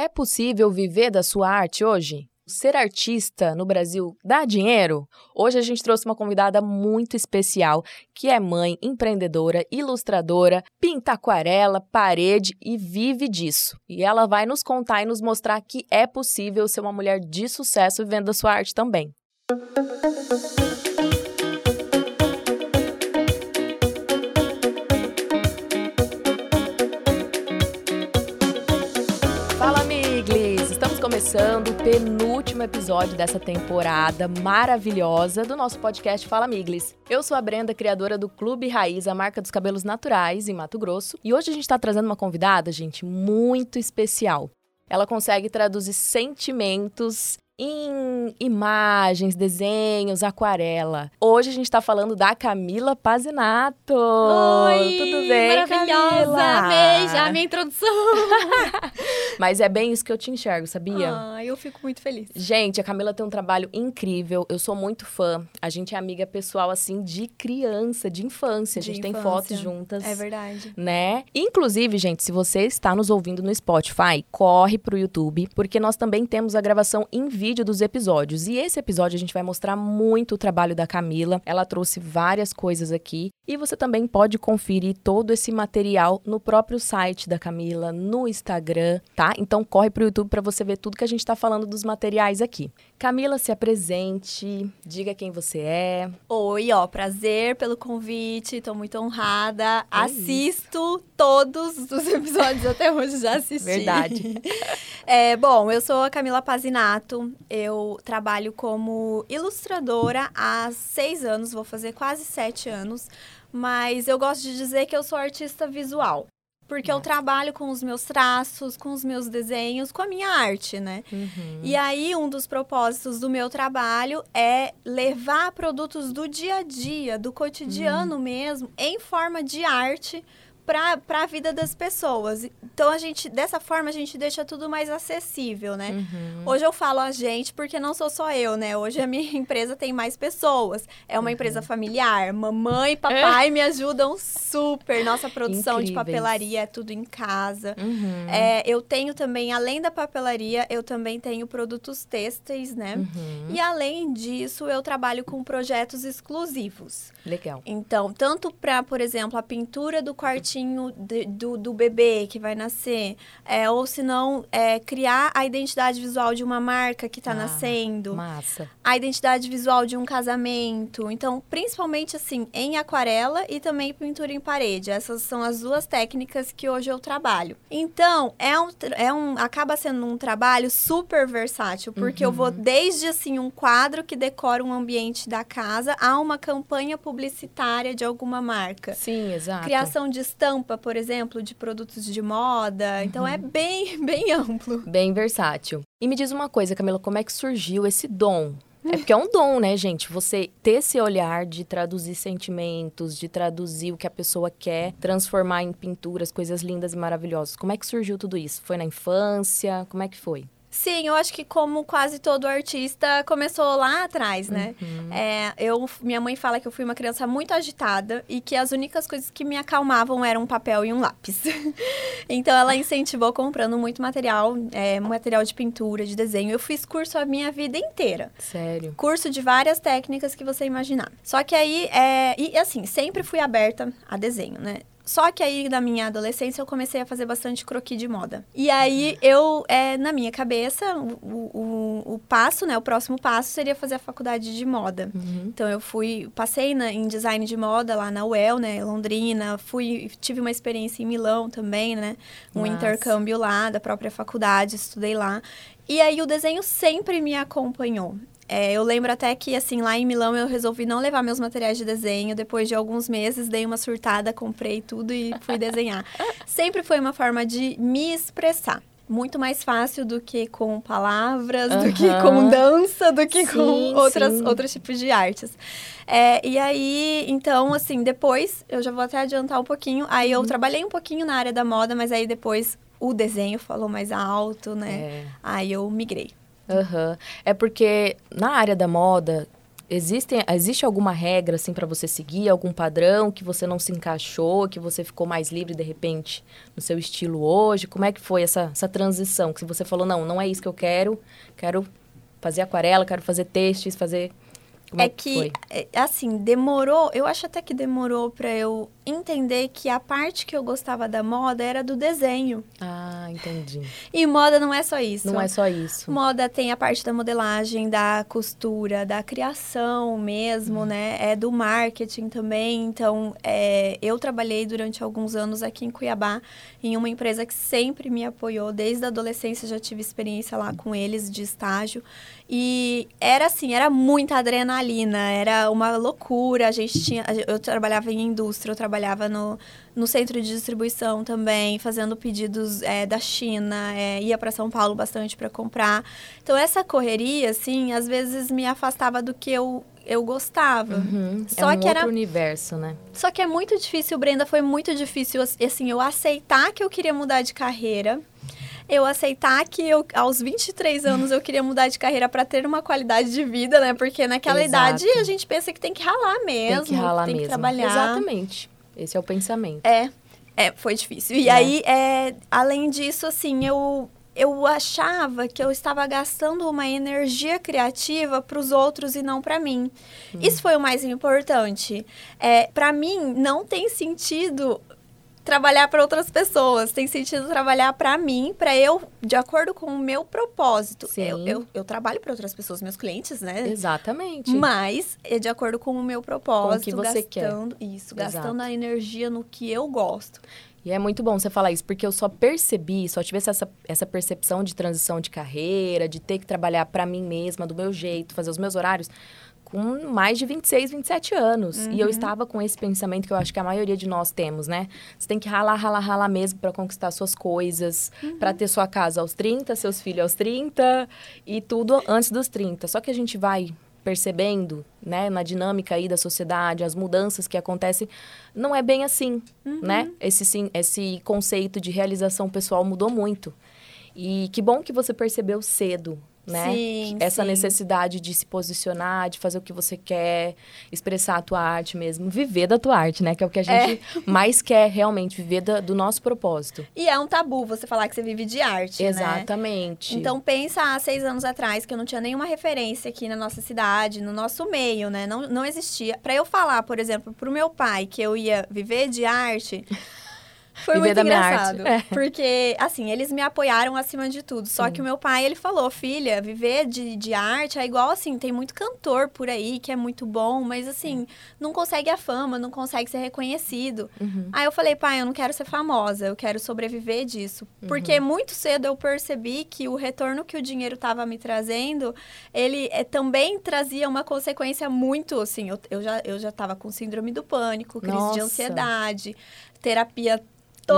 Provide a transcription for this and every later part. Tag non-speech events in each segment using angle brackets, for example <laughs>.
É possível viver da sua arte hoje? Ser artista no Brasil dá dinheiro? Hoje a gente trouxe uma convidada muito especial, que é mãe, empreendedora, ilustradora, pinta aquarela, parede e vive disso. E ela vai nos contar e nos mostrar que é possível ser uma mulher de sucesso vivendo da sua arte também. Fala, começando o penúltimo episódio dessa temporada maravilhosa do nosso podcast Fala Miglis. Eu sou a Brenda, criadora do Clube Raiz, a marca dos cabelos naturais em Mato Grosso. E hoje a gente está trazendo uma convidada, gente, muito especial. Ela consegue traduzir sentimentos em imagens, desenhos, aquarela. Hoje a gente está falando da Camila Pazinato. Oi, tudo bem, maravilhosa, Camila? amei já a minha introdução. <laughs> Mas é bem isso que eu te enxergo, sabia? Ah, eu fico muito feliz. Gente, a Camila tem um trabalho incrível. Eu sou muito fã. A gente é amiga pessoal, assim, de criança, de infância. A De gente tem infância. fotos juntas. É verdade. Né? Inclusive, gente, se você está nos ouvindo no Spotify, corre pro YouTube, porque nós também temos a gravação em vídeo dos episódios. E esse episódio a gente vai mostrar muito o trabalho da Camila. Ela trouxe várias coisas aqui. E você também pode conferir todo esse material no próprio site da Camila, no Instagram, tá? Então corre pro YouTube para você ver tudo que a gente tá falando dos materiais aqui. Camila, se apresente, diga quem você é. Oi, ó, prazer pelo convite, tô muito honrada. É Assisto todos os episódios até hoje, já assisti. Verdade. <laughs> É, bom, eu sou a Camila Pazinato, eu trabalho como ilustradora há seis anos, vou fazer quase sete anos, mas eu gosto de dizer que eu sou artista visual. Porque eu trabalho com os meus traços, com os meus desenhos, com a minha arte, né? Uhum. E aí, um dos propósitos do meu trabalho é levar produtos do dia a dia, do cotidiano Uhum. mesmo, em forma de arte para a vida das pessoas. Então, a gente, dessa forma, a gente deixa tudo mais acessível, né? Uhum. Hoje eu falo a gente porque não sou só eu, né? Hoje a minha <laughs> empresa tem mais pessoas. É uma Uhum. empresa familiar. Mamãe e papai me ajudam super. Nossa produção de Incríveis. papelaria é tudo em casa. Uhum. É, eu tenho também, além da papelaria, eu também tenho produtos têxteis, né? Uhum. E além disso, eu trabalho com projetos exclusivos. Legal. Então, tanto para, por exemplo, a pintura do quartinho de- do, do bebê que vai nascer, é, ou se não, é, criar a identidade visual de uma marca que está Ah, nascendo, Massa. a identidade visual de um casamento. Então, principalmente assim, em aquarela e também pintura em parede. Essas são as duas técnicas que hoje eu trabalho. Então, é um, é um acaba sendo um trabalho super versátil, porque eu vou desde assim um quadro que decora um ambiente da casa a uma campanha publicitária de alguma marca. Sim, exato. Criação de estampa, por exemplo, de produtos de moda. Então é bem, <laughs> bem amplo. Bem versátil. E me diz uma coisa, Camila, como é que surgiu esse dom? É porque é um dom, né, gente? Você ter esse olhar de traduzir sentimentos, de traduzir o que a pessoa quer, transformar em pinturas, coisas lindas e maravilhosas. Como é que surgiu tudo isso? Foi na infância? Como é que foi? Sim, eu acho que como quase todo artista começou lá atrás, né? É, eu, minha mãe fala que eu fui uma criança muito agitada e que as únicas coisas que me acalmavam eram um papel e um lápis. <laughs> então ela incentivou comprando muito material, é, material de pintura, de desenho. Eu fiz curso a minha vida inteira. Sério. Curso de várias técnicas que você imaginar. Só que aí, é, e assim, sempre fui aberta a desenho, né? Só que aí, na minha adolescência, eu comecei a fazer bastante croquis de moda. E aí, eu, é, na minha cabeça, o, o, o passo, né? O próximo passo seria fazer a faculdade de moda. Uhum. Então, eu fui, passei na, em design de moda lá na UEL, né? Londrina. Fui, tive uma experiência em Milão também, né? Um Massa. intercâmbio lá da própria faculdade, estudei lá. E aí, o desenho sempre me acompanhou. É, eu lembro até que, assim, lá em Milão eu resolvi não levar meus materiais de desenho. Depois de alguns meses, dei uma surtada, comprei tudo e fui desenhar. <laughs> Sempre foi uma forma de me expressar. Muito mais fácil do que com palavras, do que com dança, do que Sim, com outras, sim. outros tipos de artes. É, e aí, então, assim, depois, eu já vou até adiantar um pouquinho. Aí Uhum. eu trabalhei um pouquinho na área da moda, mas aí depois o desenho falou mais alto, né? É. Aí eu migrei. Aham. É porque na área da moda, Existem, existe alguma regra assim para você seguir, algum padrão que você não se encaixou, que você ficou mais livre de repente no seu estilo hoje? Como é que foi essa, essa transição? Que você falou, não, não é isso que eu quero, quero fazer aquarela, quero fazer textos, fazer como é, que, é, assim, demorou, eu acho até que demorou para eu entender que a parte que eu gostava da moda era do desenho. Ah, entendi. E moda não é só isso. Não é só isso. Moda tem a parte da modelagem, da costura, da criação mesmo, hum. né? É do marketing também. Então, é, eu trabalhei durante alguns anos aqui em Cuiabá em uma empresa que sempre me apoiou. Desde a adolescência já tive experiência lá com eles de estágio. E era assim, era muita adrenalina, era uma loucura. A gente tinha. Eu trabalhava em indústria, eu trabalhava no, no centro de distribuição também, fazendo pedidos é, da China, é, ia para São Paulo bastante para comprar. Então, essa correria, assim, às vezes me afastava do que eu, eu gostava. Uhum. Só é um que era universo, né? Só que é muito difícil, Brenda, foi muito difícil assim, eu aceitar que eu queria mudar de carreira eu aceitar que eu, aos 23 anos eu queria mudar de carreira para ter uma qualidade de vida, né? Porque naquela Exato. idade a gente pensa que tem que ralar mesmo, tem que, ralar tem mesmo. que trabalhar. Exatamente. Esse é o pensamento. É, é foi difícil. E é. aí, é, além disso, assim, eu eu achava que eu estava gastando uma energia criativa para os outros e não para mim. Hum. Isso foi o mais importante. É, para mim, não tem sentido trabalhar para outras pessoas, tem sentido trabalhar para mim, para eu, de acordo com o meu propósito. Sim. Eu, eu, eu trabalho para outras pessoas, meus clientes, né? Exatamente. Mas é de acordo com o meu propósito, com o que você gastando quer. isso, Exato. gastando a energia no que eu gosto. E é muito bom você falar isso, porque eu só percebi, só tive essa, essa percepção de transição de carreira, de ter que trabalhar para mim mesma, do meu jeito, fazer os meus horários, com mais de 26, 27 anos. Uhum. E eu uhum. estava com esse pensamento que eu acho que a maioria de nós temos, né? Você tem que ralar, ralar, ralar mesmo para conquistar suas coisas, uhum. para ter sua casa aos 30, seus filhos aos 30 e tudo antes dos 30. Só que a gente vai percebendo, né, na dinâmica aí da sociedade, as mudanças que acontecem, não é bem assim, uhum. né? Esse, sim, esse conceito de realização pessoal mudou muito. E que bom que você percebeu cedo, né? Sim, Essa sim. necessidade de se posicionar, de fazer o que você quer, expressar a tua arte mesmo, viver da tua arte, né? Que é o que a gente é. mais quer realmente, viver da, do nosso propósito. E é um tabu você falar que você vive de arte, né? Exatamente. Né? Então pensa há seis anos atrás que eu não tinha nenhuma referência aqui na nossa cidade, no nosso meio, né? Não, não existia. Para eu falar, por exemplo, pro meu pai que eu ia viver de arte... Foi Viver muito engraçado. É. Porque, assim, eles me apoiaram acima de tudo. Só Sim. que o meu pai, ele falou, filha, viver de, de arte é igual, assim, tem muito cantor por aí que é muito bom, mas, assim, não consegue a fama, não consegue ser reconhecido. Uhum. Aí eu falei, pai, eu não quero ser famosa, eu quero sobreviver disso. Uhum. Porque muito cedo eu percebi que o retorno que o dinheiro estava me trazendo, ele é, também trazia uma consequência muito, assim, eu, eu já eu já estava com síndrome do pânico, crise Nossa. de ansiedade, terapia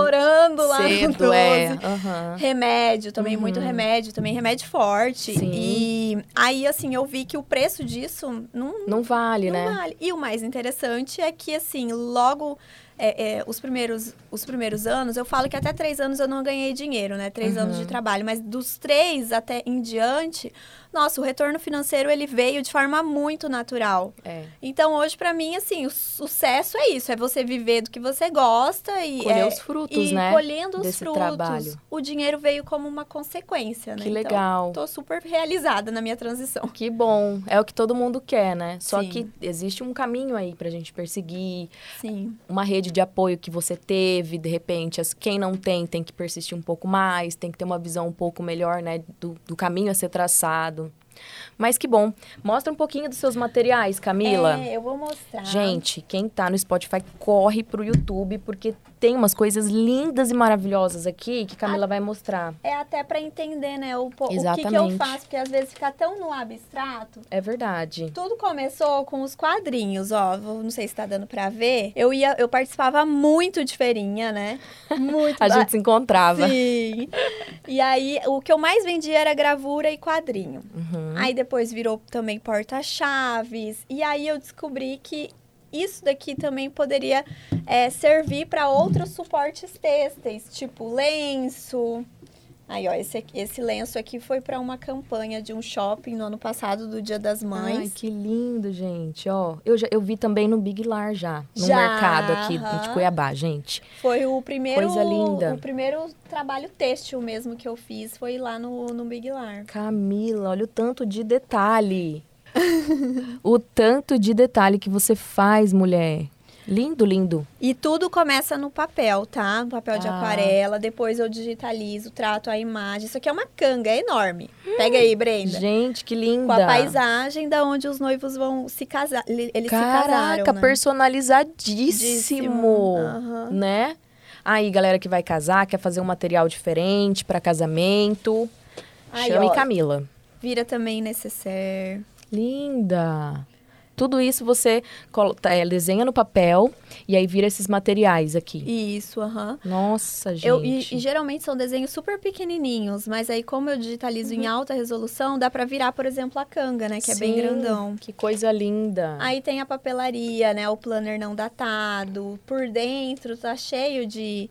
estourando lá Cedo, no 12. É. Uhum. Remédio também, uhum. muito remédio, também remédio forte. Sim. E aí, assim, eu vi que o preço disso não... Não vale, não né? Vale. E o mais interessante é que, assim, logo... É, é, os, primeiros, os primeiros anos, eu falo que até três anos eu não ganhei dinheiro, né? Três uhum. anos de trabalho. Mas dos três até em diante, nossa, o retorno financeiro ele veio de forma muito natural. É. Então, hoje, para mim, assim, o sucesso é isso: é você viver do que você gosta e. Colher é, os frutos, e né? Colhendo os Desse frutos. Trabalho. O dinheiro veio como uma consequência, né? Que então, legal. Tô super realizada na minha transição. Que bom. É o que todo mundo quer, né? Só Sim. que existe um caminho aí pra gente perseguir. Sim. Uma rede de apoio que você teve, de repente, as, quem não tem tem que persistir um pouco mais, tem que ter uma visão um pouco melhor, né? Do, do caminho a ser traçado. Mas que bom. Mostra um pouquinho dos seus materiais, Camila. É, eu vou mostrar. Gente, quem tá no Spotify, corre pro YouTube, porque tem umas coisas lindas e maravilhosas aqui que Camila a... vai mostrar. É até para entender, né, o, o que, que, eu faço, porque às vezes fica tão no abstrato. É verdade. Tudo começou com os quadrinhos, ó. Não sei se tá dando para ver. Eu ia, eu participava muito de feirinha, né? Muito. <laughs> a gente <laughs> se encontrava. Sim. E aí, o que eu mais vendia era gravura e quadrinho. Uhum. Aí depois virou também porta-chaves. E aí eu descobri que isso daqui também poderia é, servir para outros suportes têxteis, tipo lenço, Aí, ó, esse, esse lenço aqui foi para uma campanha de um shopping no ano passado, do Dia das Ai, Mães. que lindo, gente. Ó, eu, já, eu vi também no Big Lar já. No Já, mercado aqui de aham. Cuiabá, gente. Foi o primeiro. Coisa linda. O primeiro trabalho têxtil mesmo que eu fiz foi lá no, no Big Lar. Camila, olha o tanto de detalhe. <laughs> o tanto de detalhe que você faz, mulher. Lindo, lindo. E tudo começa no papel, tá? No papel de Ah. aquarela. Depois eu digitalizo, trato a imagem. Isso aqui é uma canga, é enorme. Pega aí, Brenda. Gente, que linda. Com a paisagem da onde os noivos vão se casar. Eles se Caraca, casaram, né? personalizadíssimo, Aham. né? Aí, galera que vai casar, quer fazer um material diferente para casamento, Aí, chame ó, Camila. Vira também necessaire. Linda. Tudo isso você é, desenha no papel e aí vira esses materiais aqui. Isso, aham. Nossa, gente. Eu, e, e geralmente são desenhos super pequenininhos, mas aí como eu digitalizo em alta resolução, dá pra virar, por exemplo, a canga, né? Que é bem Sim, grandão. Que coisa linda. Aí tem a papelaria, né? O planner não datado. Por dentro tá cheio de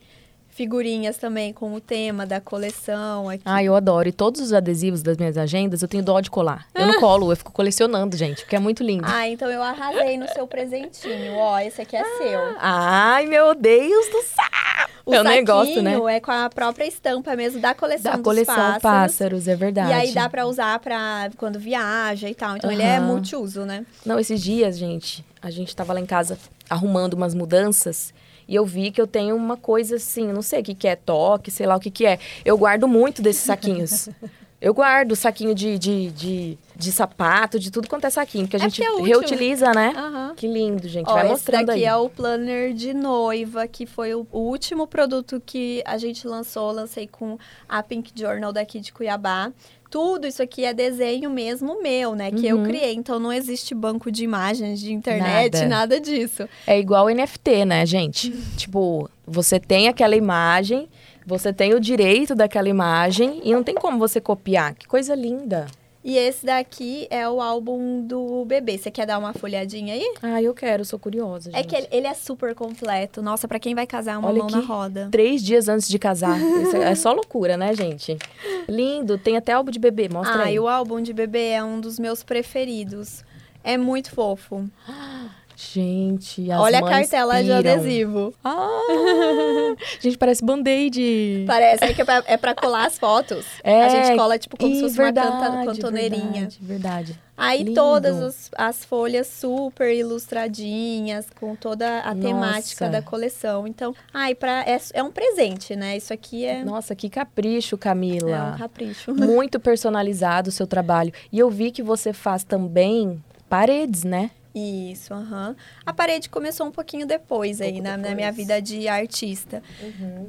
figurinhas também com o tema da coleção aqui. Ah, eu adoro. E todos os adesivos das minhas agendas eu tenho dó de colar. Eu não <laughs> colo, eu fico colecionando, gente, porque é muito lindo. Ah, então eu arrasei no seu presentinho. Ó, esse aqui é seu. Ai, meu Deus do céu! O é um negócio, né? é com a própria estampa mesmo da coleção Da dos coleção pássaros. pássaros. é verdade. E aí dá pra usar pra quando viaja e tal. Então ele é multiuso, né? Não, esses dias, gente, a gente tava lá em casa arrumando umas mudanças e eu vi que eu tenho uma coisa assim, não sei o que, que é toque, sei lá o que, que é. Eu guardo muito desses saquinhos. <laughs> Eu guardo saquinho de, de, de, de sapato, de tudo quanto é saquinho, porque a É gente é útil. reutiliza, né? Aham. Que lindo, gente. Ó, Vai esse mostrando daqui aí. é o planner de noiva, que foi o, o último produto que a gente lançou. Lancei com a Pink Journal daqui de Cuiabá. Tudo isso aqui é desenho mesmo meu, né? Que eu Uhum. criei. Então não existe banco de imagens de internet, Nada. nada, disso. É igual NFT, né, gente? <laughs> tipo, você tem aquela imagem, você tem o direito daquela imagem e não tem como você copiar. Que coisa linda. E esse daqui é o álbum do bebê. Você quer dar uma folhadinha aí? Ah, eu quero, sou curiosa, gente. É que ele, ele é super completo. Nossa, pra quem vai casar, é uma Olha mão na roda. Três dias antes de casar. <laughs> Isso é só loucura, né, gente? Lindo. Tem até álbum de bebê. Mostra Ah, aí. e o álbum de bebê é um dos meus preferidos. É muito fofo. <gasps> Gente, as Olha a cartela de piram. adesivo. Ah, <laughs> gente, parece band-aid. Parece é que é pra, é pra colar as fotos. É, a gente cola tipo como se fosse verdade, uma canta, cantoneirinha. Verdade, verdade. Aí Lindo. todas as, as folhas super ilustradinhas, com toda a Nossa. temática da coleção. Então, ai, pra, é, é um presente, né? Isso aqui é, Nossa, que capricho, Camila. é um capricho. <laughs> Muito personalizado o seu trabalho. E eu vi que você faz também paredes, né? Isso, aham. A parede começou um pouquinho depois aí, pouco na, na depois. minha vida de artista.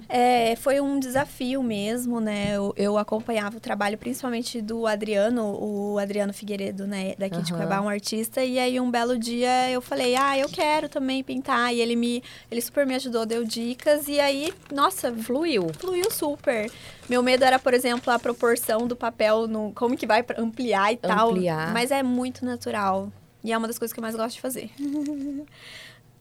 É, foi um desafio mesmo, né? Eu, eu acompanhava o trabalho principalmente do Adriano, o Adriano Figueiredo, né? Daqui de Aham. Cuiabá, um artista. E aí, um belo dia, eu falei, ah, eu quero também pintar. E ele me, ele super me ajudou, deu dicas. E aí, nossa, Fluiu. fluiu super. Meu medo era, por exemplo, a proporção do papel, no, como que vai ampliar e tal. Ampliar. Mas é muito natural. E é uma das coisas que eu mais gosto de fazer. <laughs>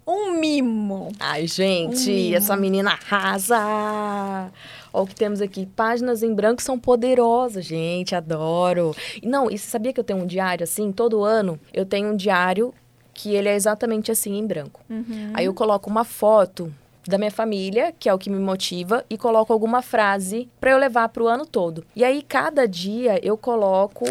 um mimo. Ai, gente, Um mimo. essa menina arrasa. Olha o que temos aqui. Páginas em branco são poderosas, gente. Adoro. Não, e você sabia que eu tenho um diário assim? Todo ano eu tenho um diário que ele é exatamente assim, em branco. Uhum. Aí eu coloco uma foto da minha família, que é o que me motiva, e coloco alguma frase para eu levar pro ano todo. E aí, cada dia, eu coloco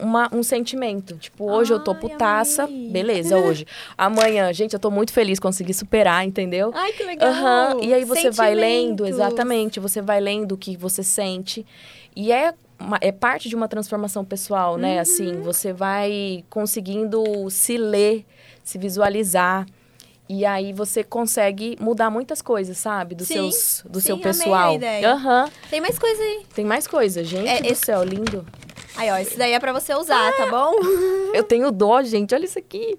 uma- um sentimento. Tipo, hoje eu tô Ai, putaça, amei. beleza, hoje. Amanhã, gente, eu tô muito feliz, consegui superar, entendeu? Ai, que legal! Aham, E aí você vai lendo, exatamente, você vai lendo o que você sente. E é, uma- é parte de uma transformação pessoal, né? Uhum. Assim, você vai conseguindo se ler, se visualizar. E aí você consegue mudar muitas coisas, sabe? Do, Sim, seus, do sim, seu pessoal. ideia. Aham. Tem mais coisa aí. Tem mais coisa, gente É, do esse- céu, lindo. Aí, ó, esse daí é pra você usar, tá bom? <laughs> Eu tenho dó, gente. Olha isso aqui.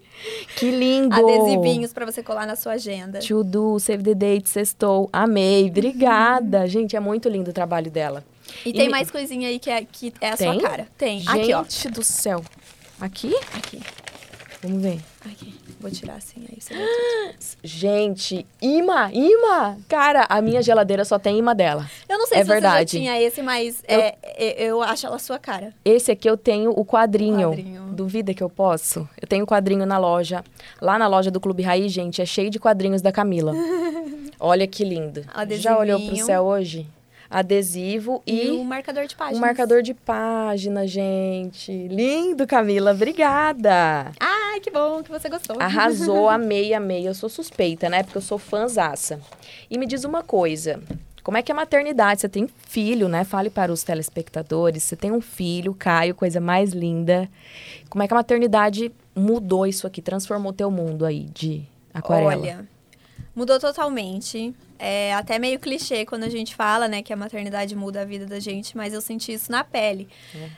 Que lindo. Adesivinhos pra você colar na sua agenda. To do, Save the Date, Sextou. Amei. Obrigada. Gente, é muito lindo o trabalho dela. E tem E- mais coisinha aí que é, que é a Tem? sua cara. Tem. Gente Aqui, ó. do céu. Aqui? Aqui. Vamos ver. Aqui. Vou tirar assim, aí você tudo. <gasps> Gente, imã, imã! Cara, a minha geladeira só tem imã dela. Eu não sei É se verdade. você já tinha esse, mas Eu- é, é- eu acho ela sua cara. Esse aqui eu tenho o quadrinho. Quadrinho. Duvida que eu posso? Eu tenho quadrinho na loja. Lá na loja do Clube Raiz, gente, é cheio de quadrinhos da Camila. <laughs> Olha que lindo. Já olhou pro Adesivinho. céu hoje? Adesivo E, e, o marcador de páginas. um marcador de página, gente. Lindo, Camila. Obrigada. Ai, que bom que você gostou. Arrasou, <laughs> amei, amei. Eu sou suspeita, né? Porque eu sou fãzaça. E me diz uma coisa. Como é que é a maternidade? Você tem filho, né? Fale para os telespectadores. Você tem um filho, Caio, coisa mais linda. Como é que a maternidade mudou isso aqui? Transformou teu mundo aí de aquarela? Olha, mudou totalmente. É até meio clichê quando a gente fala, né, que a maternidade muda a vida da gente, mas eu senti isso na pele.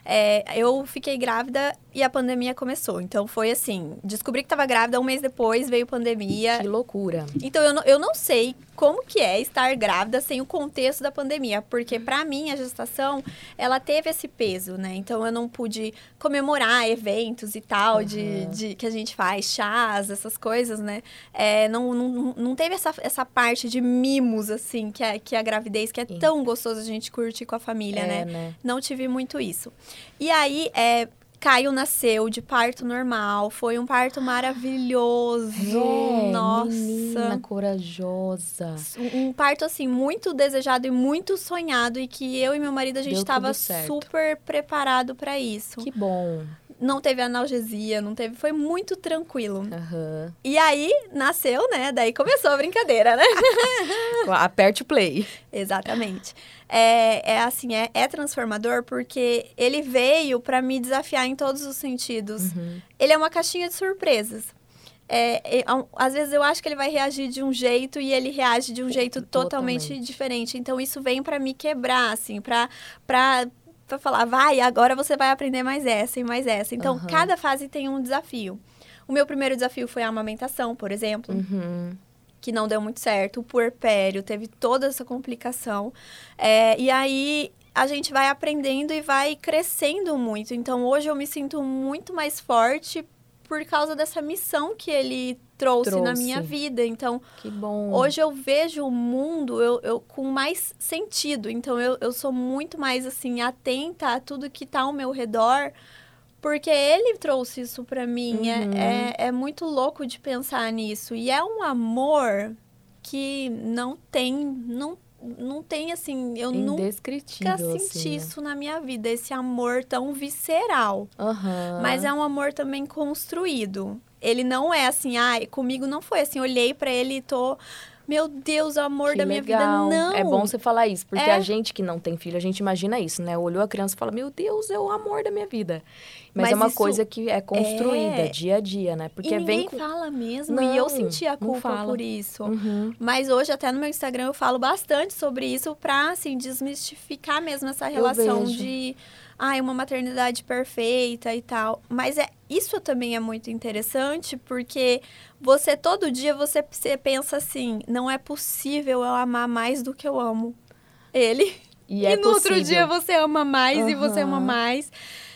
É, eu fiquei grávida e a pandemia começou. Então foi assim: descobri que estava grávida, um mês depois veio pandemia. Que loucura. Então eu não, eu não sei como que é estar grávida sem o contexto da pandemia, porque pra mim a gestação ela teve esse peso, né? Então eu não pude comemorar eventos e tal de, Uhum. de que a gente faz chás, essas coisas, né? É, não, não, não teve essa, essa parte de mimos assim que é que é a gravidez que é Sim. tão gostoso a gente curtir com a família, é, né? né? Não tive muito isso. E aí, é, Caio nasceu de parto normal. Foi um parto maravilhoso. <gasps> É, Nossa. Menina corajosa. Um parto, assim, muito desejado e muito sonhado. E que eu e meu marido, a gente estava super preparado para isso. Que bom. Não teve analgesia, não teve... Foi muito tranquilo. Aham. E aí, nasceu, né? Daí começou a brincadeira, né? <laughs> Aperte o play. Exatamente. É, é assim, é, é transformador porque ele veio para me desafiar em todos os sentidos. Uhum. Ele é uma caixinha de surpresas. É, é, às vezes eu acho que ele vai reagir de um jeito e ele reage de um jeito totalmente, Totalmente. diferente. Então isso vem para me quebrar, assim, para para falar, vai, agora você vai aprender mais essa e mais essa. Então Aham. cada fase tem um desafio. O meu primeiro desafio foi a amamentação, por exemplo Uhum. que não deu muito certo, o puerpério, teve toda essa complicação. É, e aí a gente vai aprendendo e vai crescendo muito. Então hoje eu me sinto muito mais forte por causa dessa missão que ele trouxe, na Trouxe. minha vida. Então Que bom. hoje eu vejo o mundo eu, eu com mais sentido. Então eu, eu sou muito mais assim atenta a tudo que está ao meu redor. Porque ele trouxe isso pra mim. É- Uhum. É, é, muito louco de pensar nisso. E é um amor que não tem. Não, não tem assim. Eu nunca senti assim, né? isso na minha vida. Esse amor tão visceral. Aham. Mas é um amor também construído. Ele não é assim, ai, comigo não foi assim. Olhei pra ele e tô. Meu Deus, o amor Que da minha legal. vida. Não. É bom você falar isso, porque É. a gente que não tem filho, a gente imagina isso, né? Olhou a criança e fala, meu Deus, é o amor da minha vida. Mas, Mas é uma coisa que é construída é. dia a dia, né? Porque e ninguém vem com. fala mesmo. Não, e eu senti a culpa por isso. Uhum. Mas hoje, até no meu Instagram, eu falo bastante sobre isso pra, assim, desmistificar mesmo essa relação vejo. De... Ai, uma maternidade perfeita e tal. Mas é isso também é muito interessante, porque você, todo dia, você, você pensa assim... Não é possível eu amar mais do que eu amo ele. E, é no outro possível. dia você ama mais e você ama mais.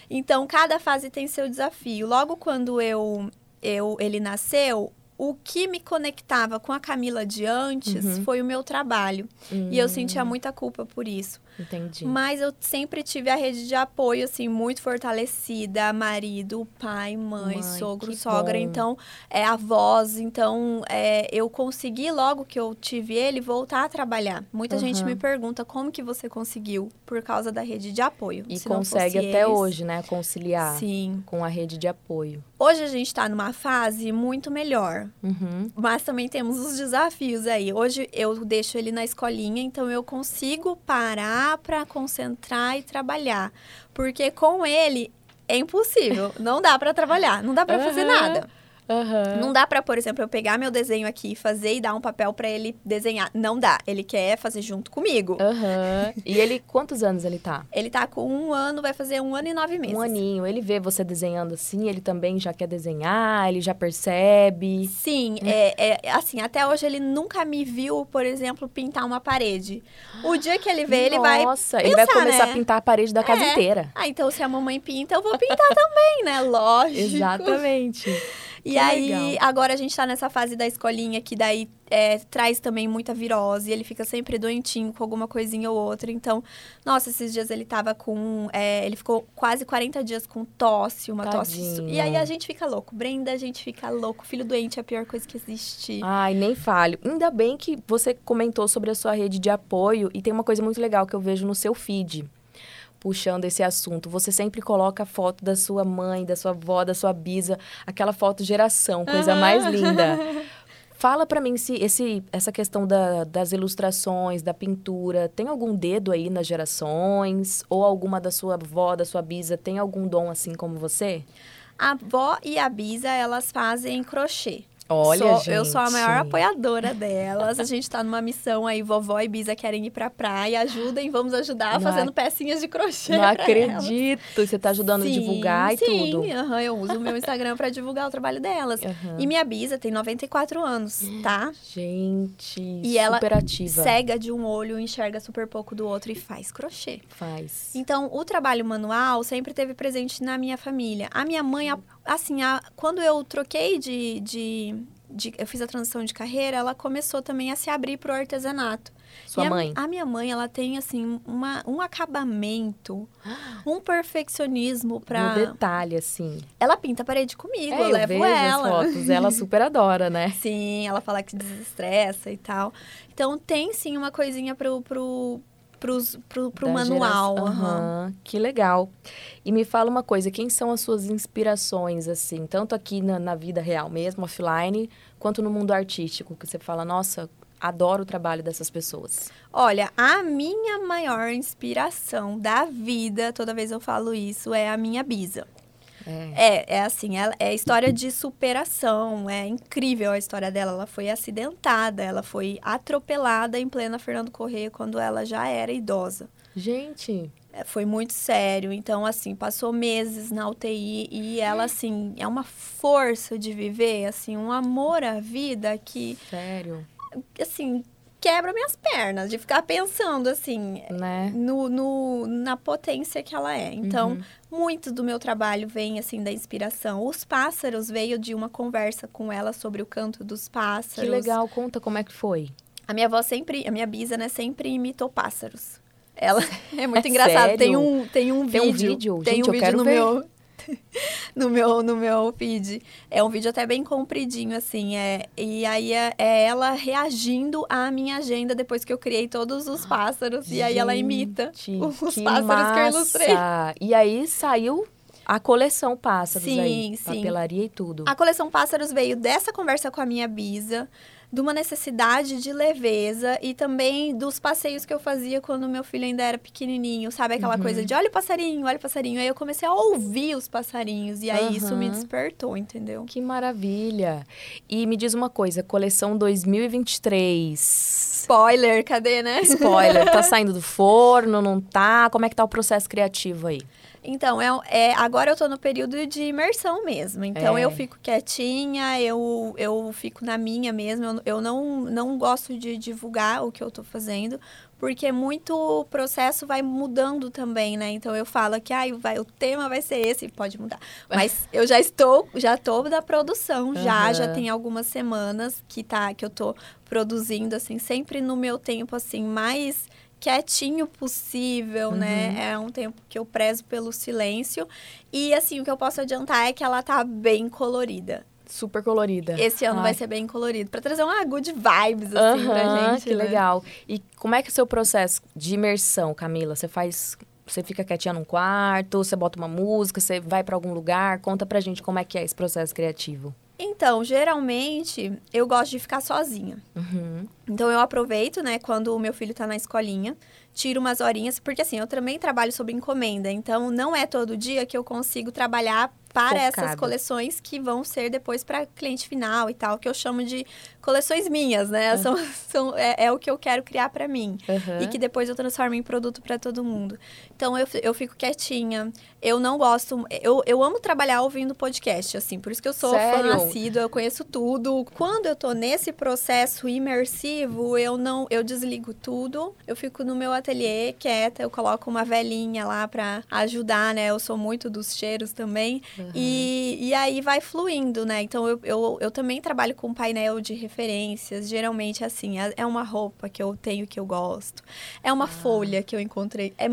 Então, cada fase tem seu desafio. Logo quando eu, eu ele nasceu, o que me conectava com a Camila de antes Uhum. foi o meu trabalho. E eu sentia muita culpa por isso. Entendi. Mas eu sempre tive a rede de apoio, assim, muito fortalecida. Marido, pai, mãe, Mãe, sogro, sogra. bom. Então, é, avós. Então, é, eu consegui, logo que eu tive ele, voltar a trabalhar. Muita gente Aham. me pergunta como que você conseguiu, por causa da rede de apoio. E consegue até eles- hoje, né? Conciliar Sim. com a rede de apoio. Hoje a gente tá numa fase muito melhor. Uhum. Mas também temos os desafios aí. Hoje eu deixo ele na escolinha, então eu consigo parar para concentrar e trabalhar. Porque com ele é impossível. não dá para trabalhar, não dá para fazer Aham. nada. Aham. Não dá pra, por exemplo, eu pegar meu desenho aqui, fazer e dar um papel pra ele desenhar. Não dá. Ele quer fazer junto comigo. Aham. E ele, quantos anos ele tá? Ele tá com um ano, vai fazer um ano e nove meses. Um aninho. Ele vê você desenhando assim, ele também já quer desenhar, ele já percebe. Sim, é, é, assim, até hoje ele nunca me viu, por exemplo, pintar uma parede. O dia que ele vê, ele vai. Nossa, ele vai começar né? a pintar a parede da casa É. inteira. Ah, então se a mamãe pinta, eu vou pintar <laughs> também, né? Lógico. Exatamente. E Que aí, legal. agora a gente tá nessa fase da escolinha que daí é, traz também muita virose. Ele fica sempre doentinho com alguma coisinha ou outra. Então, nossa, esses dias ele tava com. é, ele ficou quase 40 dias com tosse, uma tosse. Tadinho. E aí a gente fica louco. Brenda, a gente fica louco. Filho doente é a pior coisa que existe. Ai, nem falho. Ainda bem que você comentou sobre a sua rede de apoio e tem uma coisa muito legal que eu vejo no seu feed. Puxando esse assunto, você sempre coloca a foto da sua mãe, da sua avó, da sua bisa, aquela foto geração, coisa Aham. mais linda. <laughs> Fala pra mim se esse, essa questão da- das ilustrações, da pintura, tem algum dedo aí nas gerações? Ou alguma da sua avó, da sua bisa, tem algum dom assim como você? A avó e a Bisa, elas fazem crochê. Olha, Sou- gente. Eu sou a maior apoiadora delas. A gente tá numa missão aí, vovó e Bisa querem ir pra praia. Ajudem, vamos ajudar Não fazendo ac- pecinhas de crochê. Não pra elas. acredito. Você tá ajudando a Sim, divulgar e sim, tudo. aham, eu uso o meu Instagram pra divulgar o trabalho delas. E minha Bisa tem 94 anos, tá? Gente, E ela ativa. Cega de um olho, enxerga super pouco do outro e faz crochê. Faz. Então, o trabalho manual sempre teve presente na minha família. A minha mãe, a- assim, a- quando eu troquei de, de, de- Eu fiz a transição de carreira, ela começou também a se abrir pro artesanato. Sua E a- mãe. A, minha mãe, ela tem, assim, uma, um acabamento, <gasps> um perfeccionismo pra. No detalhe, assim. Ela pinta a parede comigo, É, eu eu levo vejo ela. as fotos. Ela <laughs> super adora, né? Sim, ela fala que desestressa e tal. Então, tem sim uma coisinha pro, pro, pros, pro, pro manual. geração- Que legal. E me fala uma coisa, quem são as suas inspirações, assim, tanto aqui na, na vida real mesmo, offline, quanto no mundo artístico, que você fala, nossa, adoro o trabalho dessas pessoas. Olha, a minha maior inspiração da vida, toda vez eu falo isso, é a minha bisa. É. É, é assim, ela, é história de superação, é incrível a história dela. Ela foi acidentada, ela foi atropelada em plena Fernando Correia quando ela já era idosa. Gente, É, Foi muito sério, então assim, passou meses na UTI e ela assim, é uma força de viver, assim, um amor à vida que sério, assim, quebra minhas pernas de ficar pensando assim, né? no, no- na potência que ela é. Então, Uhum. muito do meu trabalho vem assim da inspiração. Os pássaros veio de uma conversa com ela sobre o canto dos pássaros. Que legal, conta como é que foi. A minha avó sempre, a minha bisa, né, sempre imitou pássaros. Ela <laughs> é muito É engraçado. sério? Tem um, tem um Tem um vídeo. vídeo? Tem Gente, um eu vídeo quero no ver. meu <laughs> no meu no meu feed. É um vídeo até bem compridinho assim, é e aí é, é ela reagindo à minha agenda depois que eu criei todos os pássaros e aí ela imita <laughs> os que pássaros que eu ilustrei. massa! E aí saiu a coleção Pássaros aí, Sim, sim. papelaria e tudo. A coleção Pássaros veio dessa conversa com a minha bisa, de uma necessidade de leveza e também dos passeios que eu fazia quando meu filho ainda era pequenininho, sabe? Aquela Uhum. coisa de olha o passarinho, olha o passarinho. Aí eu comecei a ouvir os passarinhos e aí isso me despertou, entendeu? Que maravilha! E me diz uma coisa, coleção 2023. Spoiler, cadê, né? Spoiler, tá <laughs> saindo do forno, não tá? Como é que tá o processo criativo aí? Então, é, é- agora eu tô no período de imersão mesmo. Então, É. eu fico quietinha, eu, eu fico na minha mesmo. Eu, eu não, não gosto de divulgar o que eu tô fazendo, porque muito processo vai mudando também, né? Então, eu falo que ah, vai, o tema vai ser esse, pode mudar. <laughs> Mas eu já estou, já tô da produção, já, já Aham. tem algumas semanas que, tá, que eu tô produzindo, assim, sempre no meu tempo, assim, mais quietinho possível, né? É um tempo que eu prezo pelo silêncio. E assim, o que eu posso adiantar é que ela tá bem colorida. Super colorida. Esse ano Ai. vai ser bem colorido, Pra trazer uma good vibes assim pra Aham, gente, que né? legal. E como é que é o seu processo de imersão, Camila? Você faz... Você fica quietinha num quarto, você bota uma música, você vai pra algum lugar? Conta pra gente como é que é esse processo criativo. Então, geralmente eu gosto de ficar sozinha. Uhum. Então eu aproveito, né, quando o meu filho tá na escolinha, tiro umas horinhas, porque assim, eu também trabalho sob encomenda, então não é todo dia que eu consigo trabalhar para essas Focado. coleções que vão ser depois para cliente final e tal, que eu chamo de coleções minhas, né? Ah. São, <laughs> são, é, é o que eu quero criar para mim. Aham. E que depois eu transformo em produto para todo mundo. Então eu, eu fico quietinha. Eu não gosto. Eu, eu amo trabalhar ouvindo podcast, assim. Por isso que eu sou Sério? fã assídua, eu conheço tudo. Quando eu tô nesse processo imersivo, eu não. Eu desligo tudo. Eu fico no meu ateliê quieta, eu coloco uma velhinha lá pra ajudar, né? Eu sou muito dos cheiros também. Uhum. E, e aí vai fluindo, né? Então eu, eu, eu também trabalho com painel de referências. Geralmente, assim, é, é uma roupa que eu tenho que eu gosto. É uma ah. folha que eu encontrei. É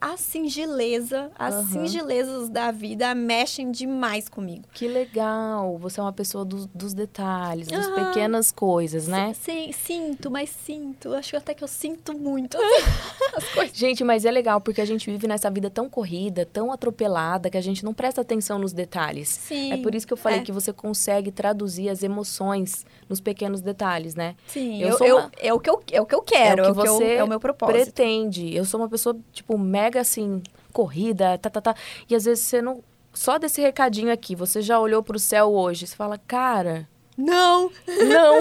a singeleza, as uhum. singelezas da vida mexem demais comigo. Que legal! Você é uma pessoa do, dos detalhes, das uhum. pequenas coisas, né? Sim, sinto, mas sinto. Acho até que eu sinto muito <laughs> as coisas. Gente, mas é legal porque a gente vive nessa vida tão corrida, tão atropelada, que a gente não presta atenção nos detalhes. Sim. É por isso que eu falei é. que você consegue traduzir as emoções nos pequenos detalhes, né? Sim, eu, eu, eu uma... é, o que eu, é o que eu quero, é o que, é o você eu, é o meu propósito. pretende. Eu sou uma pessoa, tipo, mega assim, corrida, tá, tá, tá. E às vezes você não. Só desse recadinho aqui, você já olhou pro céu hoje, você fala, cara. Não! Não!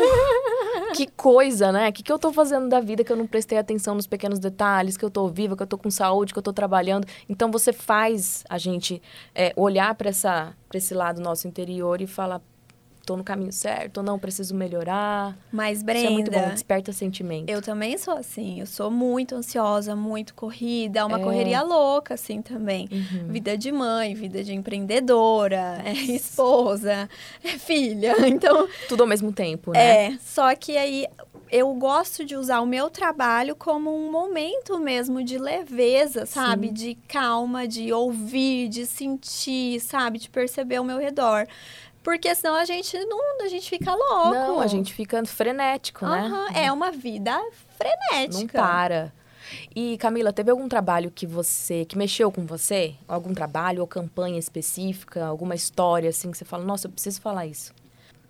<laughs> que coisa, né? O que, que eu tô fazendo da vida que eu não prestei atenção nos pequenos detalhes, que eu tô viva, que eu tô com saúde, que eu tô trabalhando. Então você faz a gente é, olhar para esse lado nosso interior e falar, tô no caminho certo, ou não, preciso melhorar. Mas, Brenda... Isso é muito bom, desperta sentimento. Eu também sou assim, eu sou muito ansiosa, muito corrida, uma é. correria louca, assim, também. Uhum. Vida de mãe, vida de empreendedora, é, esposa, é filha, <laughs> então... Tudo ao mesmo tempo, né? É, só que aí eu gosto de usar o meu trabalho como um momento mesmo de leveza, sabe? Sim. De calma, de ouvir, de sentir, sabe? De perceber o meu redor. Porque senão a gente não, a gente fica louco. Não, a gente fica frenético, uhum, né? É uma vida frenética. Não para. E Camila, teve algum trabalho que você que mexeu com você? Algum trabalho ou campanha específica, alguma história assim que você fala, nossa, eu preciso falar isso?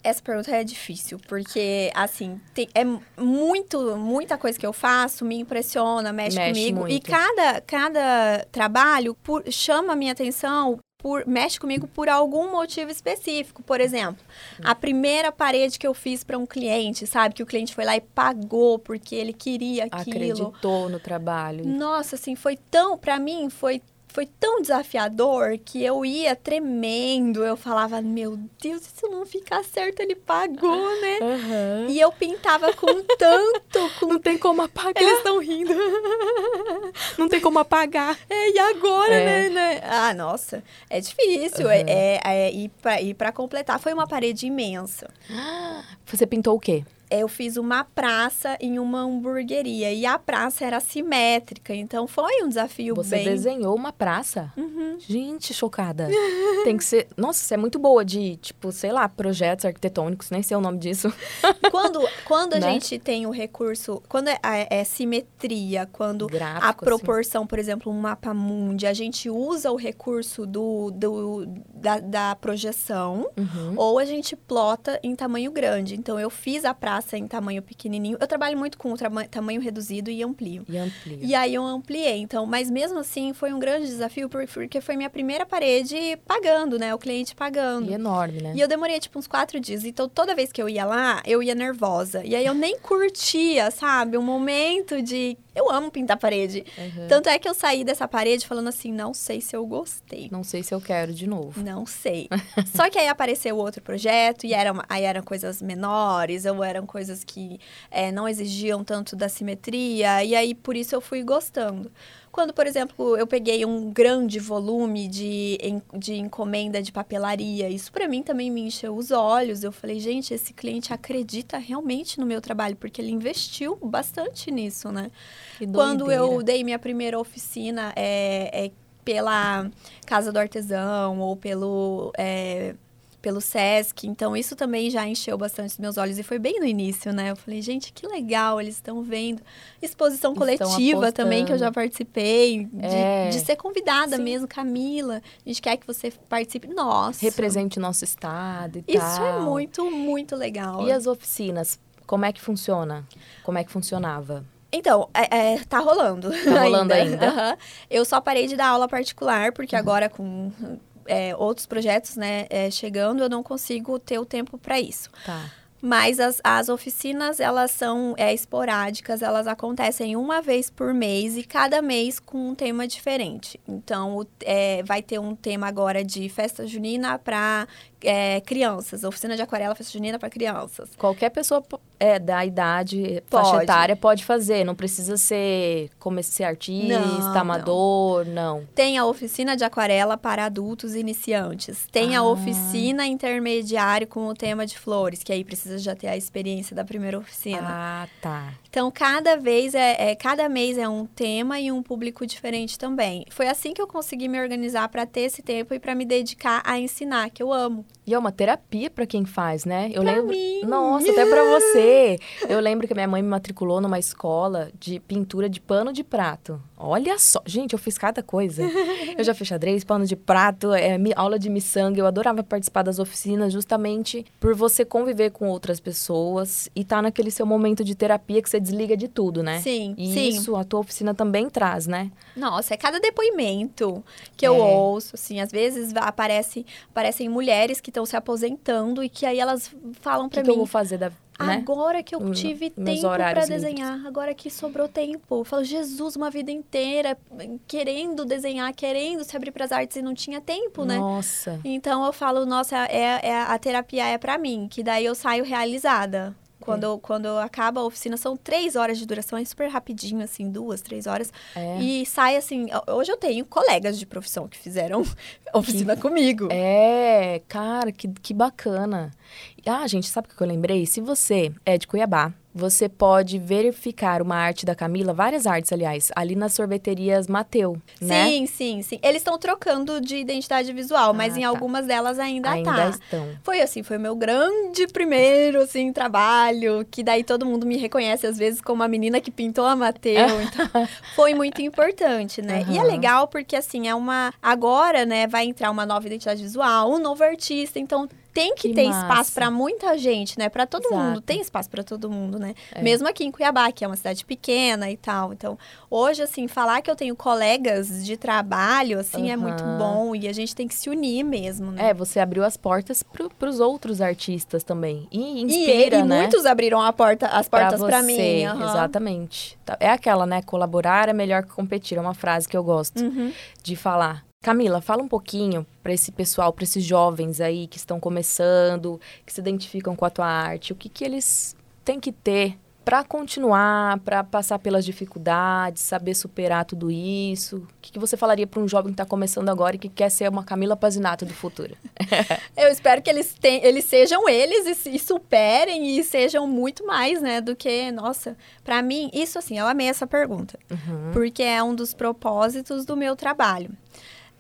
Essa pergunta é difícil, porque, assim, tem, é muito, muita coisa que eu faço me impressiona, mexe, mexe comigo. Muito. E cada, cada trabalho por, chama a minha atenção por, mexe comigo por algum motivo específico. Por exemplo, a primeira parede que eu fiz para um cliente, sabe? Que o cliente foi lá e pagou porque ele queria aquilo. Acreditou no trabalho. Nossa, assim, foi tão, para mim, foi foi tão desafiador que eu ia tremendo. Eu falava, meu Deus, se não ficar certo, ele pagou, né? Uhum. E eu pintava com tanto. Com... Não tem como apagar. Eles estão rindo. <laughs> Não tem como apagar. É, e agora, é. né, né? Ah, nossa, é difícil. Uhum. É, é, é, e para completar, foi uma parede imensa. Você pintou o quê? Eu fiz uma praça em uma hamburgueria e a praça era simétrica, então foi um desafio você bem... Você desenhou uma praça? Uhum. Gente, chocada. <laughs> Tem que ser... Nossa, você é muito boa de, tipo, sei lá, projetos arquitetônicos, nem sei o nome disso. <laughs> Quando, quando a né? gente tem o recurso... Quando é, é, é simetria, quando Gráfico, a assim. proporção, assim. por exemplo, um mapa mundi, a gente usa o recurso do, do, da, da projeção uhum. ou a gente plota em tamanho grande. Então, eu fiz a praça passa em tamanho pequenininho. Eu trabalho muito com o tamanho reduzido e amplio. E amplio. E aí eu ampliei. Então, mas mesmo assim foi um grande desafio porque foi minha primeira parede pagando, né? O cliente pagando. E enorme, né? E eu demorei tipo uns quatro dias. Então toda vez que eu ia lá, eu ia nervosa. E aí eu nem curtia, sabe? Um momento de eu amo pintar parede. Uhum. Tanto é que eu saí dessa parede falando assim, não sei se eu gostei. Não sei se eu quero de novo. Não sei. <laughs> Só que aí apareceu outro projeto e era, aí eram coisas menores, ou eram coisas que é, não exigiam tanto da simetria. E aí, por isso, eu fui gostando. Quando, por exemplo, eu peguei um grande volume de, de encomenda de papelaria, isso para mim também me encheu os olhos. Eu falei, gente, esse cliente acredita realmente no meu trabalho, porque ele investiu bastante nisso, né? Quando eu dei minha primeira oficina é, é pela Casa do Artesão ou pelo. É, pelo SESC, então isso também já encheu bastante os meus olhos e foi bem no início, né? Eu falei, gente, que legal, eles estão vendo. Exposição coletiva também, que eu já participei, de, é. de ser convidada Sim. mesmo, Camila, a gente quer que você participe. Nossa! Represente o nosso estado e isso tal. Isso é muito, muito legal. E as oficinas, como é que funciona? Como é que funcionava? Então, é, é, tá rolando. Tá rolando <laughs> ainda. ainda. Uhum. Eu só parei de dar aula particular, porque uhum. agora com é, outros projetos, né, é, chegando, eu não consigo ter o tempo para isso. Tá. Mas as, as oficinas, elas são é, esporádicas, elas acontecem uma vez por mês e cada mês com um tema diferente. Então, o, é, vai ter um tema agora de festa junina para é, crianças, oficina de aquarela, festa junina para crianças. Qualquer pessoa é, da idade, Pode. faixa etária, pode fazer. Não precisa ser, como ser artista, Não, não. amador, não. Tem a oficina de aquarela para adultos iniciantes. Tem a Ah. oficina intermediário com o tema de flores, que aí precisa já ter a experiência da primeira oficina. Ah, tá. Então, cada vez é, é- cada mês é um tema e um público diferente também. Foi assim que eu consegui me organizar para ter esse tempo e para me dedicar a ensinar, que eu amo. E é uma terapia pra quem faz, né? Eu Pra lembro. mim. Nossa, até pra você. Eu lembro que minha mãe me matriculou numa escola de pintura de pano de prato. Olha só, gente, eu fiz cada coisa. Eu já fiz xadrez, pano de prato, é, aula de miçanga. Eu adorava participar das oficinas justamente por você conviver com outras pessoas e tá naquele seu momento de terapia que você desliga de tudo, né? Sim, E sim. isso a tua oficina também traz, né? Nossa, é cada depoimento que eu É. ouço, assim, às vezes aparece, aparecem mulheres que estão se aposentando e que aí elas falam O que, para que eu mim, vou fazer da. Né? agora que eu Hum, tive tempo para desenhar, agora que sobrou tempo. Eu falo, Jesus, uma vida inteira querendo desenhar, querendo se abrir para as artes e não tinha tempo, né? Nossa. Então eu falo, nossa, é, é- a terapia é para mim, que daí eu saio realizada. Quando, quando acaba a oficina, são três horas de duração, é super rapidinho, assim, duas, três horas. É. E sai assim. Hoje eu tenho colegas de profissão que fizeram <laughs> oficina comigo. É, cara, que, que bacana. Ah, gente, sabe o que eu lembrei? Se você é de Cuiabá, você pode verificar uma arte da Camila, várias artes, aliás, ali nas sorveterias Mateu, né? Sim, sim, sim. Eles estão trocando de identidade visual, mas Ah, em tá. algumas delas ainda, Ainda tá. estão. Foi assim, foi o meu grande primeiro, assim, trabalho, que daí todo mundo me reconhece, às vezes, como a menina que pintou a Mateu, <laughs> então foi muito importante, né? E é legal porque, assim, é uma... Agora, né, vai entrar uma nova identidade visual, um novo artista, então... Tem que, Que ter massa. espaço pra muita gente, né? Pra todo Exato. mundo. Tem espaço pra todo mundo, né? É. Mesmo aqui em Cuiabá, que é uma cidade pequena e tal. Então, hoje, assim, falar que eu tenho colegas de trabalho, assim, é muito bom. E a gente tem que se unir mesmo, né? É, você abriu as portas para os outros artistas também. E E, inspira, e né? muitos abriram a porta, as portas você, mim. aham. Exatamente. Tá- É aquela, né? Colaborar é melhor que competir. É uma frase que eu gosto Uhum. de falar. Camila, fala um pouquinho para esse pessoal, para esses jovens aí que estão começando, que se identificam com a tua arte. O que, que eles têm que ter para continuar, para passar pelas dificuldades, saber superar tudo isso? O que, que você falaria para um jovem que está começando agora e que quer ser uma Camila Pazinato do futuro? <laughs> Eu espero que eles, ten- eles sejam eles e, se- e superem e sejam muito mais, né? Do que, nossa, pra mim, isso assim, eu amei essa pergunta. Uhum. Porque é um dos propósitos do meu trabalho.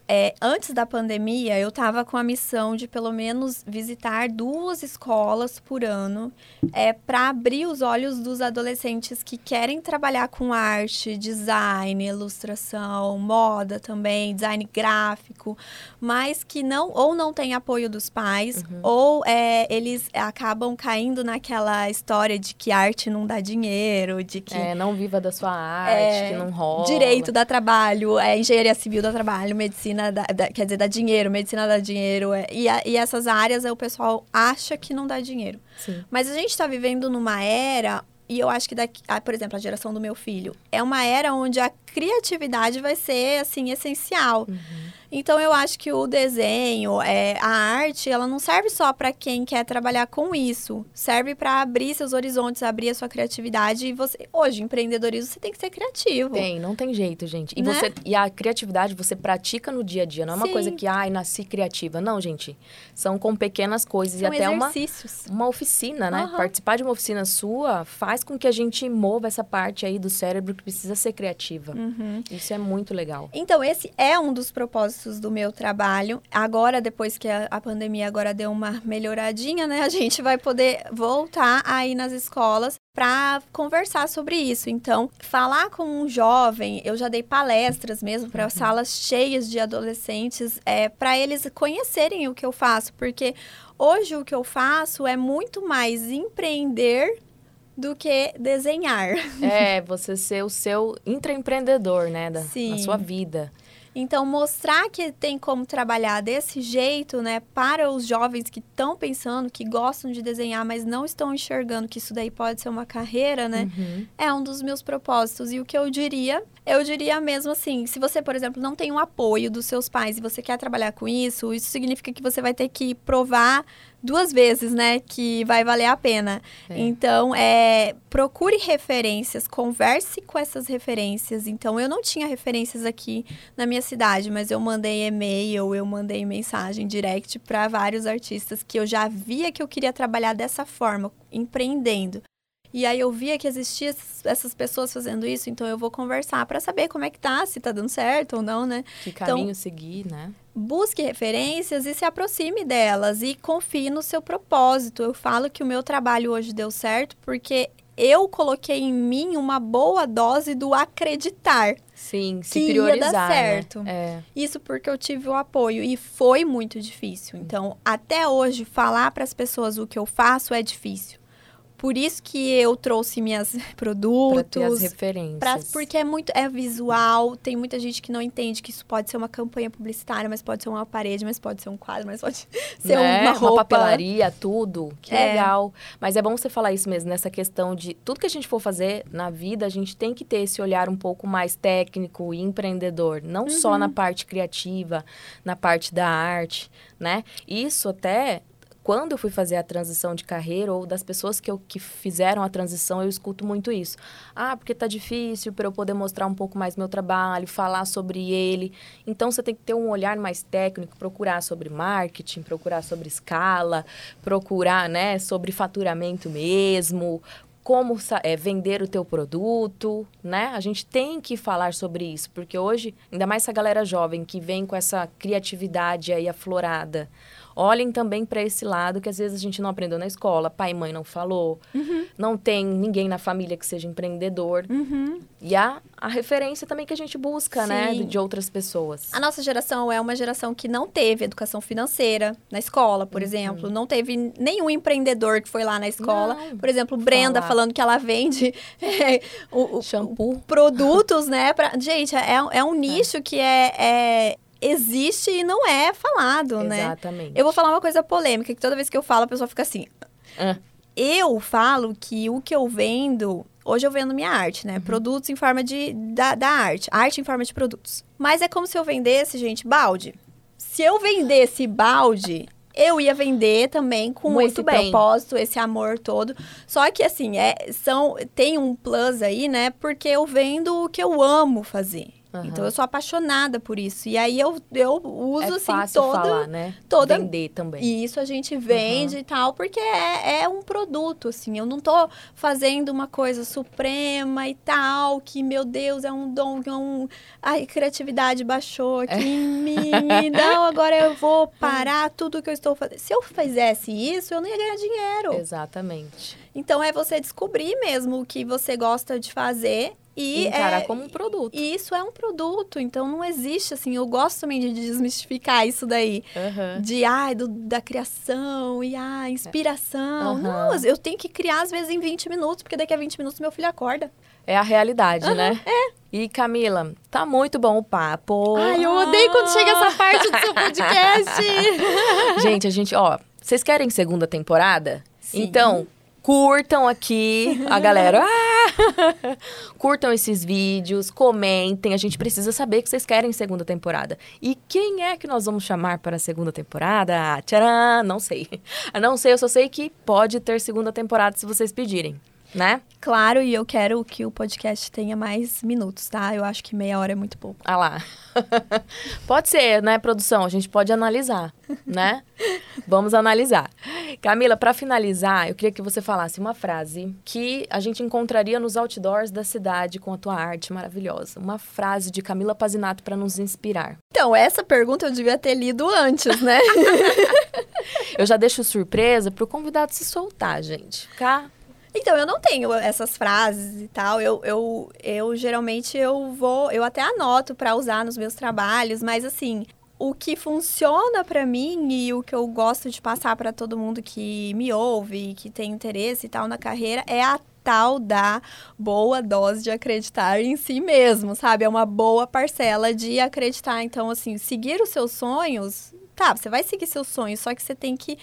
É, antes da pandemia, eu estava com a missão de pelo menos visitar duas escolas por ano é, para abrir os olhos dos adolescentes que querem trabalhar com arte, design, ilustração, moda também, design gráfico, mas que não ou não tem apoio dos pais ou é, eles acabam caindo naquela história de que arte não dá dinheiro, de que É, não viva da sua arte, É, que não rola. Direito dá trabalho, é, engenharia civil dá trabalho, medicina dá, dá- quer dizer, dá dinheiro, medicina dá dinheiro. é, e, a- e essas áreas o pessoal acha que não dá dinheiro. Sim. Mas a gente está vivendo numa era, e eu acho que daqui, ah, por exemplo, a geração do meu filho, é uma era onde a criatividade vai ser assim essencial. Uhum. Então eu acho que o desenho, é, a arte, ela não serve só para quem quer trabalhar com isso. Serve para abrir seus horizontes, abrir a sua criatividade. E você, hoje, empreendedorismo, você tem que ser criativo. Tem, não tem jeito, gente. E, Né? você, e a criatividade você pratica no dia a dia. Não é uma Sim. coisa que, ai, nasci criativa. Não, gente. São com pequenas coisas São e até uma, exercícios. uma oficina, né? Aham. Participar de uma oficina sua faz com que a gente mova essa parte aí do cérebro que precisa ser criativa. Uhum. Isso é muito legal. Então, esse é um dos propósitos do meu trabalho. Agora, depois que a, a pandemia agora deu uma melhoradinha, né? A gente vai poder voltar aí nas escolas para conversar sobre isso. Então, falar com um jovem, eu já dei palestras mesmo para salas cheias de adolescentes, é, para eles conhecerem o que eu faço, porque hoje o que eu faço é muito mais empreender do que desenhar. É, você ser o seu intraempreendedor, né? Da, Sim. na sua vida. Então, mostrar que tem como trabalhar desse jeito, né, para os jovens que estão pensando, que gostam de desenhar, mas não estão enxergando que isso daí pode ser uma carreira, né, Uhum. é um dos meus propósitos. E o que eu diria, eu diria mesmo assim, se você, por exemplo, não tem o apoio dos seus pais e você quer trabalhar com isso, isso significa que você vai ter que provar duas vezes, né, que vai valer a pena. É. Então, é, procure referências, converse com essas referências. Então, eu não tinha referências aqui na minha cidade, mas eu mandei e-mail, eu mandei mensagem direct para vários artistas que eu já via que eu queria trabalhar dessa forma, empreendendo. E aí eu via que existia essas- pessoas fazendo isso, então eu vou conversar para saber como é que tá, se tá dando certo ou não, né? Que caminho seguir, né? busque referências e se aproxime delas e confie no seu propósito. Eu falo que o meu trabalho hoje deu certo porque eu coloquei em mim uma boa dose do acreditar. Sim, se Que ia priorizar, dar né? certo. É. Isso porque eu tive o apoio e foi muito difícil. Então, até hoje falar para as pessoas o que eu faço é difícil. Por isso que eu trouxe minhas <laughs> Pra ter as produtos, referências. Pra- porque é muito é visual, tem muita gente que não entende que isso pode ser uma campanha publicitária, mas pode ser uma parede, mas pode ser um quadro, mas pode <laughs> ser né? uma roupa. papelaria, tudo. Que É. legal. Mas é bom você falar isso mesmo, nessa questão de tudo que a gente for fazer na vida, a gente tem que ter esse olhar um pouco mais técnico e empreendedor. Não Uhum. só na parte criativa, na parte da arte, né? Isso até. Quando eu fui fazer a transição de carreira, ou das pessoas que, eu, que fizeram a transição, eu escuto muito isso. Ah, porque tá difícil para eu poder mostrar um pouco mais meu trabalho, falar sobre ele. Então você tem que ter um olhar mais técnico, procurar sobre marketing, procurar sobre escala, procurar, né, sobre faturamento mesmo, como é, vender o teu produto, né? A gente tem que falar sobre isso, porque hoje, ainda mais essa galera jovem que vem com essa criatividade aí aflorada, olhem também para esse lado que às vezes a gente não aprendeu na escola, pai e mãe não falou, não tem ninguém na família que seja empreendedor. Uhum. E a, a referência também que a gente busca, né, Sim. de, de outras pessoas. A nossa geração é uma geração que não teve educação financeira na escola, Uhum. por exemplo. Não teve nenhum empreendedor que foi lá na escola. Não. Por exemplo, Brenda Falar. falando que ela vende <laughs> é, o, o- Shampoo. produtos, né? Pra... Gente, é, é um nicho que é, é- existe e não é falado, né? Exatamente. Eu vou falar uma coisa polêmica, que toda vez que eu falo, a pessoa fica assim. Ah. Eu falo que o que eu vendo. Hoje eu vendo minha arte, Uhum. né? Produtos em forma de. Da, da arte. Arte em forma de produtos. Mas é como se eu vendesse, gente, balde. Se eu vendesse balde. Eu ia vender também com Muito esse bem. propósito, esse amor todo. Só que assim, é, são, tem um plus aí, né? Porque eu vendo o que eu amo fazer. Aham. Então eu sou apaixonada por isso. E aí eu, eu uso é assim fácil toda falar, né? toda- Vender também. e isso a gente vende e tal, porque é, é um produto, assim. Eu não tô fazendo uma coisa suprema e tal, que, meu Deus, é um dom, é um... Ai, criatividade baixou aqui em mim. Não, agora eu vou <laughs> parar tudo que eu estou fazendo. Se eu fizesse isso, eu não ia ganhar dinheiro. Exatamente. Então, é você descobrir mesmo o que você gosta de fazer e... Encarar é, como um produto. e isso é um produto, então não existe, assim, eu gosto também de desmistificar isso daí Aham. de ai, do, da criação e a inspiração. Aham. Não, eu tenho que criar às vezes em 20 minutos, porque daqui a 20 minutos meu filho acorda. É a realidade, né? É. E Camila, tá muito bom o papo. Ai, eu odeio quando chega essa parte do seu podcast. <laughs> Gente, a gente, ó, vocês querem segunda temporada? Sim. Então, curtam aqui a galera. Ah! <laughs> curtam esses vídeos, comentem. A gente precisa saber que vocês querem segunda temporada. E quem é que nós vamos chamar para a segunda temporada? Tcharam! Não sei. <laughs> Não sei, eu só sei que pode ter segunda temporada se vocês pedirem, né? Claro, e eu quero que o podcast tenha mais minutos, tá? Eu acho que meia hora é muito pouco. Ah lá. <laughs> pode ser, né, produção? A gente pode analisar, né? <laughs> Vamos analisar. Camila, para finalizar, eu queria que você falasse uma frase que a gente encontraria nos outdoors da cidade com a tua arte maravilhosa. Uma frase de Camila Pazinato para nos inspirar. Então, essa pergunta eu devia ter lido antes, né? <laughs> Eu já deixo surpresa pro convidado se soltar, gente. Ficar Então, eu não tenho essas frases e tal. Eu, eu, eu geralmente eu vou, eu até anoto para usar nos meus trabalhos, mas assim, o que funciona para mim e o que eu gosto de passar para todo mundo que me ouve, que tem interesse e tal na carreira é a tal da boa dose de acreditar em si mesmo, sabe? É uma boa parcela de acreditar. Então, assim, seguir os seus sonhos, tá, você vai seguir seus sonhos, só que você tem que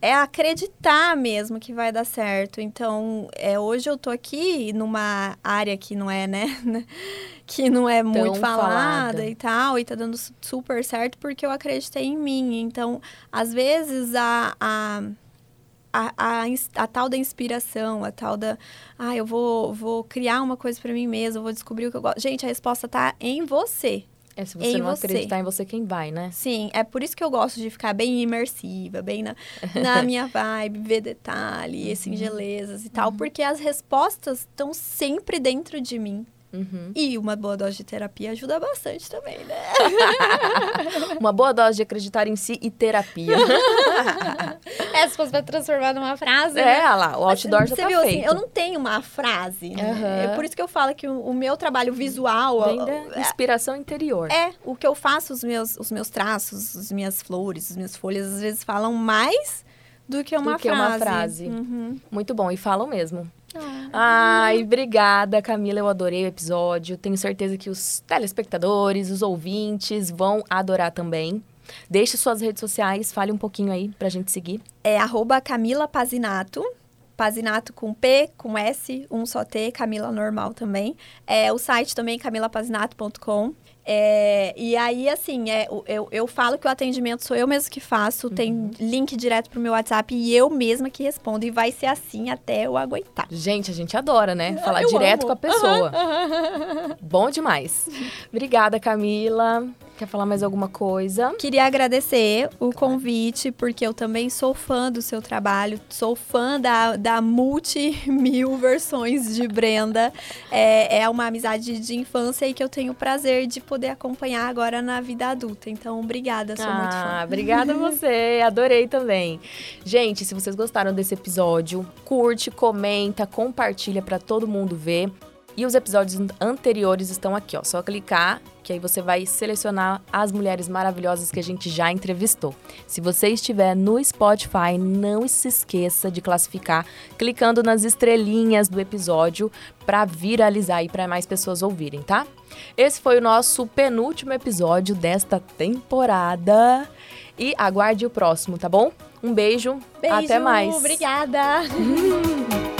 é acreditar mesmo que vai dar certo. Então, é, hoje eu tô aqui numa área que não é, né? <laughs> que não é muito falada, falada, e tal, e tá dando super certo porque eu acreditei em mim. Então, às vezes, a, a, a, a, a tal da inspiração, a tal da. Ah, eu vou, vou criar uma coisa para mim mesma, vou descobrir o que eu gosto. Gente, a resposta tá em você. É, se você não você. acreditar em você, quem vai, né? Sim, é por isso que eu gosto de ficar bem imersiva, bem na, <laughs> na minha vibe, ver detalhe, uhum. singelezas e tal, uhum. porque as respostas estão sempre dentro de mim. Uhum. E uma boa dose de terapia ajuda bastante também, né? <laughs> uma boa dose de acreditar em si e terapia. <laughs> é, se fosse pra transformar numa frase. É, né? lá, o outdoor Mas, já você tá viu, assim, feito. Assim, eu não tenho uma frase, né? Uhum. É por isso que eu falo que o, o meu trabalho visual... Vem da inspiração interior. É, o que eu faço, os meus, os meus traços, as minhas flores, as minhas folhas, às vezes falam mais do que uma do que frase. Uma frase. Uhum. Muito bom, e falam mesmo. Ah. Ai, obrigada, Camila. Eu adorei o episódio. Tenho certeza que os telespectadores, os ouvintes vão adorar também. Deixe suas redes sociais, fale um pouquinho aí pra gente seguir. É arroba Camila Pazinato. Pazinato com P, com S, um só T, Camila normal também. É, o site também, camilapazinato.com. É, e aí, assim, é, eu, eu falo que o atendimento sou eu mesmo que faço, uhum. tem link direto pro meu WhatsApp e eu mesma que respondo. E vai ser assim até eu aguentar. Gente, a gente adora, né? Falar eu direto amo. com a pessoa. Uhum. Bom demais. Obrigada, Camila. Quer falar mais alguma coisa? Queria agradecer o convite, porque eu também sou fã do seu trabalho, sou fã da, da multi-mil <laughs> versões de Brenda. É, é uma amizade de infância e que eu tenho o prazer de poder acompanhar agora na vida adulta. Então, obrigada, sou ah, muito fã. Obrigada a você, <laughs> adorei também. Gente, se vocês gostaram desse episódio, curte, comenta, compartilha para todo mundo ver. E os episódios anteriores estão aqui, ó. Só clicar que aí você vai selecionar as mulheres maravilhosas que a gente já entrevistou. Se você estiver no Spotify, não se esqueça de classificar clicando nas estrelinhas do episódio para viralizar e para mais pessoas ouvirem, tá? Esse foi o nosso penúltimo episódio desta temporada e aguarde o próximo, tá bom? Um beijo, beijo até mais. Obrigada. <laughs>